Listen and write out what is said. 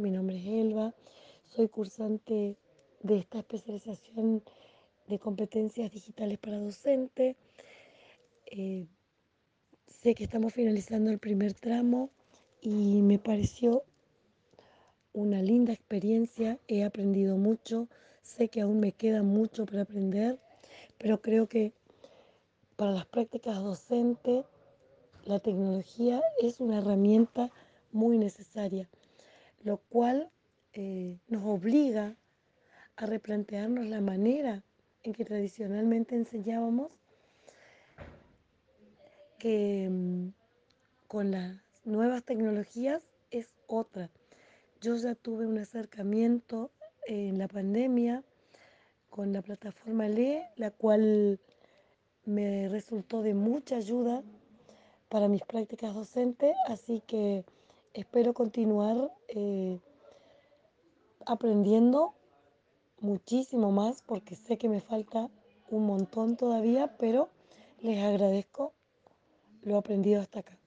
Mi nombre es Elba. Soy cursante de esta especialización de competencias digitales para docentes. Eh, sé que estamos finalizando el primer tramo y me pareció una linda experiencia. He aprendido mucho. Sé que aún me queda mucho para aprender, pero creo que para las prácticas docentes la tecnología es una herramienta muy necesaria lo cual eh, nos obliga a replantearnos la manera en que tradicionalmente enseñábamos, que mm, con las nuevas tecnologías es otra. Yo ya tuve un acercamiento en la pandemia con la plataforma LE, la cual me resultó de mucha ayuda para mis prácticas docentes, así que espero continuar eh, aprendiendo muchísimo más porque sé que me falta un montón todavía, pero les agradezco lo aprendido hasta acá.